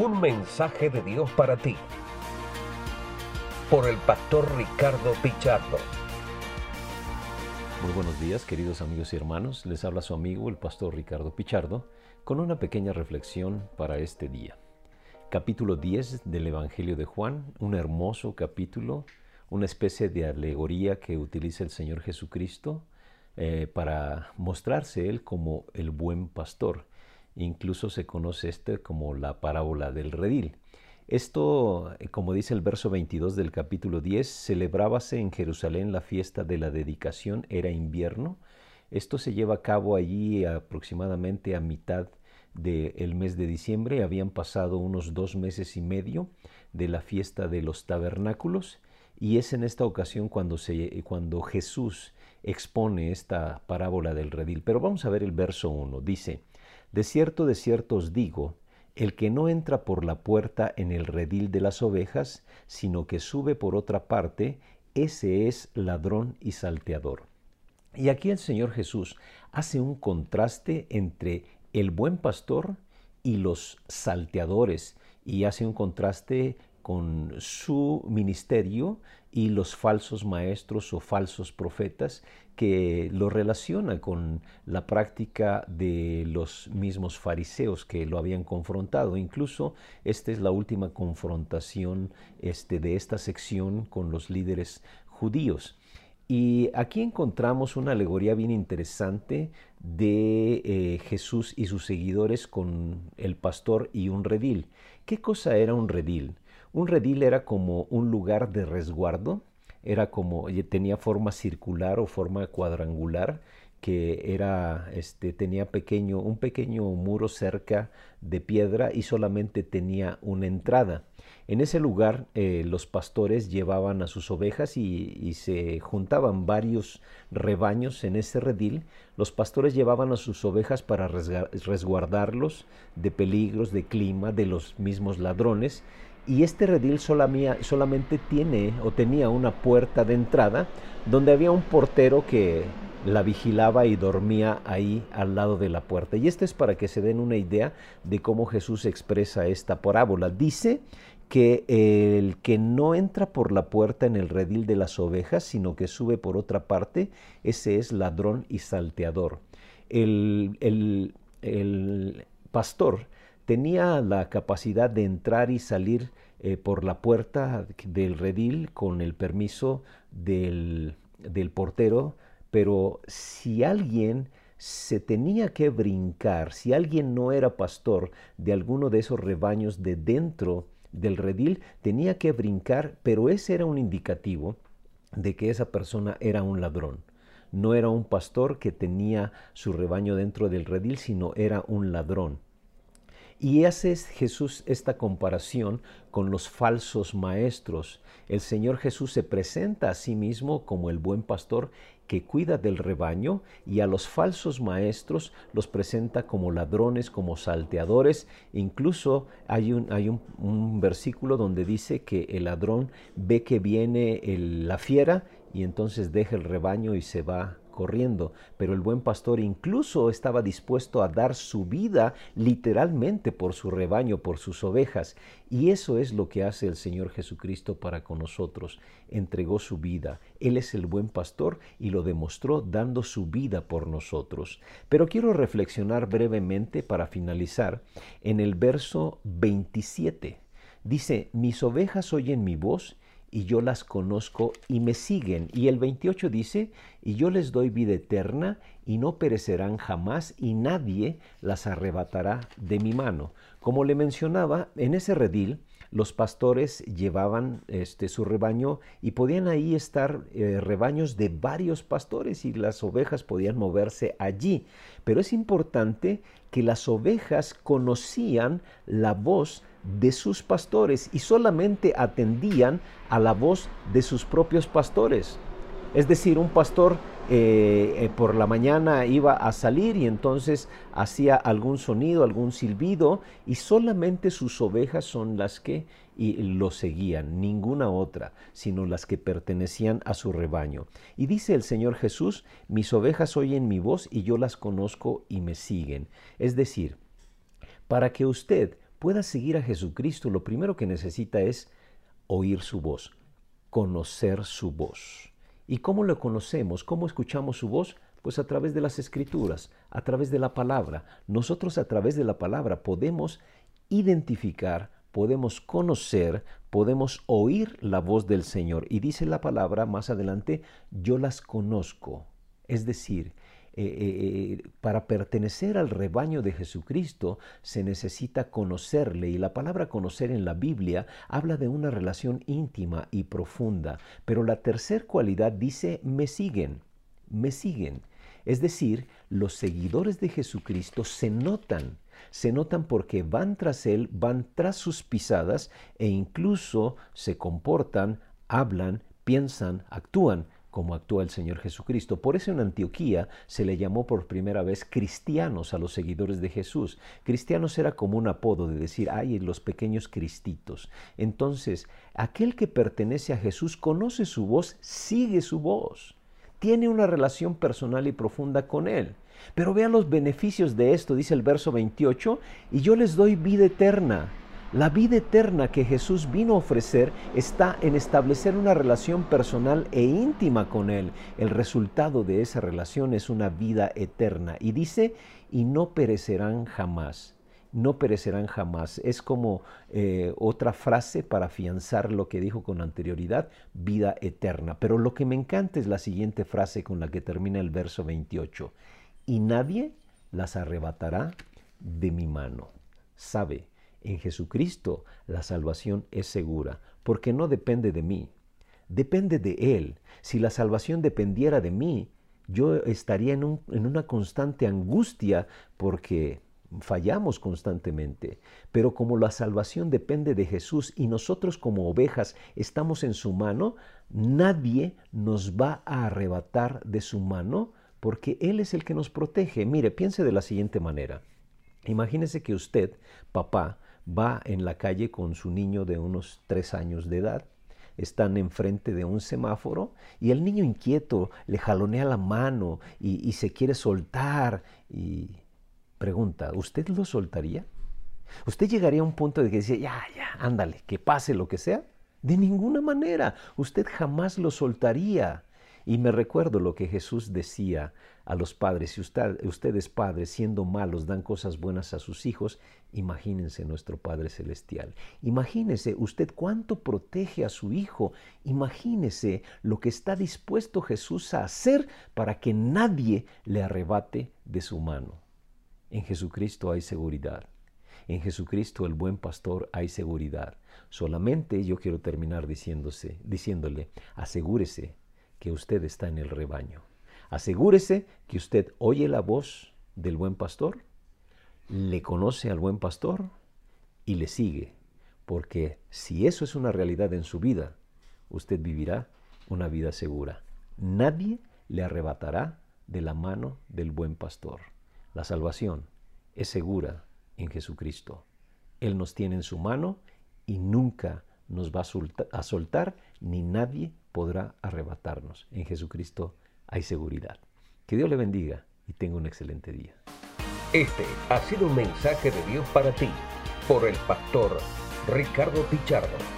Un mensaje de Dios para ti. Por el pastor Ricardo Pichardo. Muy buenos días, queridos amigos y hermanos. Les habla su amigo, el pastor Ricardo Pichardo, con una pequeña reflexión para este día. Capítulo 10 del Evangelio de Juan, un hermoso capítulo, una especie de alegoría que utiliza el Señor Jesucristo eh, para mostrarse Él como el buen pastor Incluso se conoce este como la parábola del redil. Esto, eh, como dice el verso 22 del capítulo 10, celebrábase en Jerusalén la fiesta de la dedicación, era invierno. Esto se lleva a cabo allí aproximadamente a mitad del mes de diciembre. Habían pasado unos dos meses y medio de la fiesta de los tabernáculos y es en esta ocasión cuando, cuando Jesús expone esta parábola del redil. Pero vamos a ver el verso 1. Dice, de cierto, de cierto os digo, el que no entra por la puerta en el redil de las ovejas, sino que sube por otra parte, ese es ladrón y salteador. Y aquí el Señor Jesús hace un contraste entre el buen pastor y los salteadores, y hace un contraste con su ministerio y los falsos maestros o falsos profetas que lo relaciona con la práctica de los mismos fariseos que lo habían confrontado. Incluso esta es la última confrontación este, de esta sección con los líderes judíos. Y aquí encontramos una alegoría bien interesante de eh, Jesús y sus seguidores con el pastor y un redil. ¿Qué cosa era un redil? Un redil era como un lugar de resguardo, era como, tenía forma circular o forma cuadrangular, que era, este, tenía pequeño, un pequeño muro cerca de piedra y solamente tenía una entrada. En ese lugar eh, los pastores llevaban a sus ovejas y, y, se juntaban varios rebaños en ese redil. Los pastores llevaban a sus ovejas para resguardarlos de peligros, de clima, de los mismos ladrones y este redil solamente tiene o tenía una puerta de entrada donde había un portero que la vigilaba y dormía ahí al lado de la puerta. Y esto es para que se den una idea de cómo Jesús expresa esta parábola. Dice que el que no entra por la puerta en el redil de las ovejas, sino que sube por otra parte, ese es ladrón y salteador. El, el pastor tenía la capacidad de entrar y salir eh, por la puerta del redil con el permiso del, del portero, pero si alguien se tenía que brincar, si alguien no era pastor de alguno de esos rebaños de dentro del redil, tenía que brincar, pero ese era un indicativo de que esa persona era un ladrón. No era un pastor que tenía su rebaño dentro del redil, sino era un ladrón. Y hace Jesús esta comparación con los falsos maestros. El Señor Jesús se presenta a sí mismo como el buen pastor que cuida del rebaño y a los falsos maestros los presenta como ladrones, como salteadores. Incluso hay un, hay un, versículo donde dice que el ladrón ve que viene la fiera y entonces deja el rebaño y se va corriendo, pero el buen pastor incluso estaba dispuesto a dar su vida literalmente por su rebaño, por sus ovejas. Y eso es lo que hace el Señor Jesucristo para con nosotros. Entregó su vida. Él es el buen pastor y lo demostró dando su vida por nosotros. Pero quiero reflexionar brevemente para finalizar en el verso 27. Dice, mis ovejas oyen mi voz y yo las conozco y me siguen. Y el 28 dice, y yo les doy vida eterna y no perecerán jamás y nadie las arrebatará de mi mano. Como le mencionaba, en ese redil los pastores llevaban este, su rebaño y podían ahí estar eh, rebaños de varios pastores y las ovejas podían moverse allí. Pero es importante que las ovejas conocían la voz de sus pastores y solamente atendían a la voz de sus propios pastores. Es decir, un pastor eh, eh, por la mañana iba a salir y entonces hacía algún sonido, algún silbido y solamente sus ovejas son las que y lo seguían, ninguna otra, sino las que pertenecían a su rebaño. Y dice el Señor Jesús, mis ovejas oyen mi voz y yo las conozco y me siguen. Es decir, para que usted pueda seguir a Jesucristo, lo primero que necesita es oír su voz, conocer su voz. ¿Y cómo lo conocemos? ¿Cómo escuchamos su voz? Pues a través de las escrituras, a través de la palabra. Nosotros a través de la palabra podemos identificar, podemos conocer, podemos oír la voz del Señor. Y dice la palabra más adelante, yo las conozco. Es decir, eh, eh, eh, para pertenecer al rebaño de Jesucristo se necesita conocerle y la palabra conocer en la Biblia habla de una relación íntima y profunda. Pero la tercera cualidad dice me siguen, me siguen. Es decir, los seguidores de Jesucristo se notan, se notan porque van tras Él, van tras sus pisadas e incluso se comportan, hablan, piensan, actúan como actúa el Señor Jesucristo. Por eso en Antioquía se le llamó por primera vez cristianos a los seguidores de Jesús. Cristianos era como un apodo de decir, ay, los pequeños cristitos. Entonces, aquel que pertenece a Jesús conoce su voz, sigue su voz, tiene una relación personal y profunda con Él. Pero vean los beneficios de esto, dice el verso 28, y yo les doy vida eterna la vida eterna que Jesús vino a ofrecer está en establecer una relación personal e íntima con Él. El resultado de esa relación es una vida eterna. Y dice, y no perecerán jamás. No perecerán jamás. Es como eh, otra frase para afianzar lo que dijo con anterioridad, vida eterna. Pero lo que me encanta es la siguiente frase con la que termina el verso 28. Y nadie las arrebatará de mi mano. Sabe en Jesucristo la salvación es segura, porque no depende de mí, depende de Él. Si la salvación dependiera de mí, yo estaría en, una constante angustia porque fallamos constantemente. Pero como la salvación depende de Jesús y nosotros como ovejas estamos en su mano, nadie nos va a arrebatar de su mano porque Él es el que nos protege. Mire, piense de la siguiente manera. Imagínese que usted, papá, va en la calle con su niño de unos tres años de edad. Están enfrente de un semáforo y el niño inquieto le jalonea la mano y, se quiere soltar y pregunta, ¿usted lo soltaría? ¿Usted llegaría a un punto de que dice, ya, ya, ándale, que pase lo que sea? De ninguna manera, usted jamás lo soltaría. Y me recuerdo lo que Jesús decía a los padres, si ustedes padres siendo malos dan cosas buenas a sus hijos, imagínense nuestro Padre Celestial. Imagínese usted cuánto protege a su hijo. Imagínese lo que está dispuesto Jesús a hacer para que nadie le arrebate de su mano. En Jesucristo hay seguridad. En Jesucristo el buen pastor hay seguridad. Solamente yo quiero terminar diciéndose, diciéndole, asegúrese que usted está en el rebaño. Asegúrese que usted oye la voz del buen pastor, le conoce al buen pastor y le sigue, porque si eso es una realidad en su vida, usted vivirá una vida segura. Nadie le arrebatará de la mano del buen pastor. La salvación es segura en Jesucristo. Él nos tiene en su mano y nunca nos va a soltar, ni nadie podrá arrebatarnos. En Jesucristo hay seguridad. Que Dios le bendiga y tenga un excelente día. Este ha sido un mensaje de Dios para ti por el pastor Ricardo Pichardo.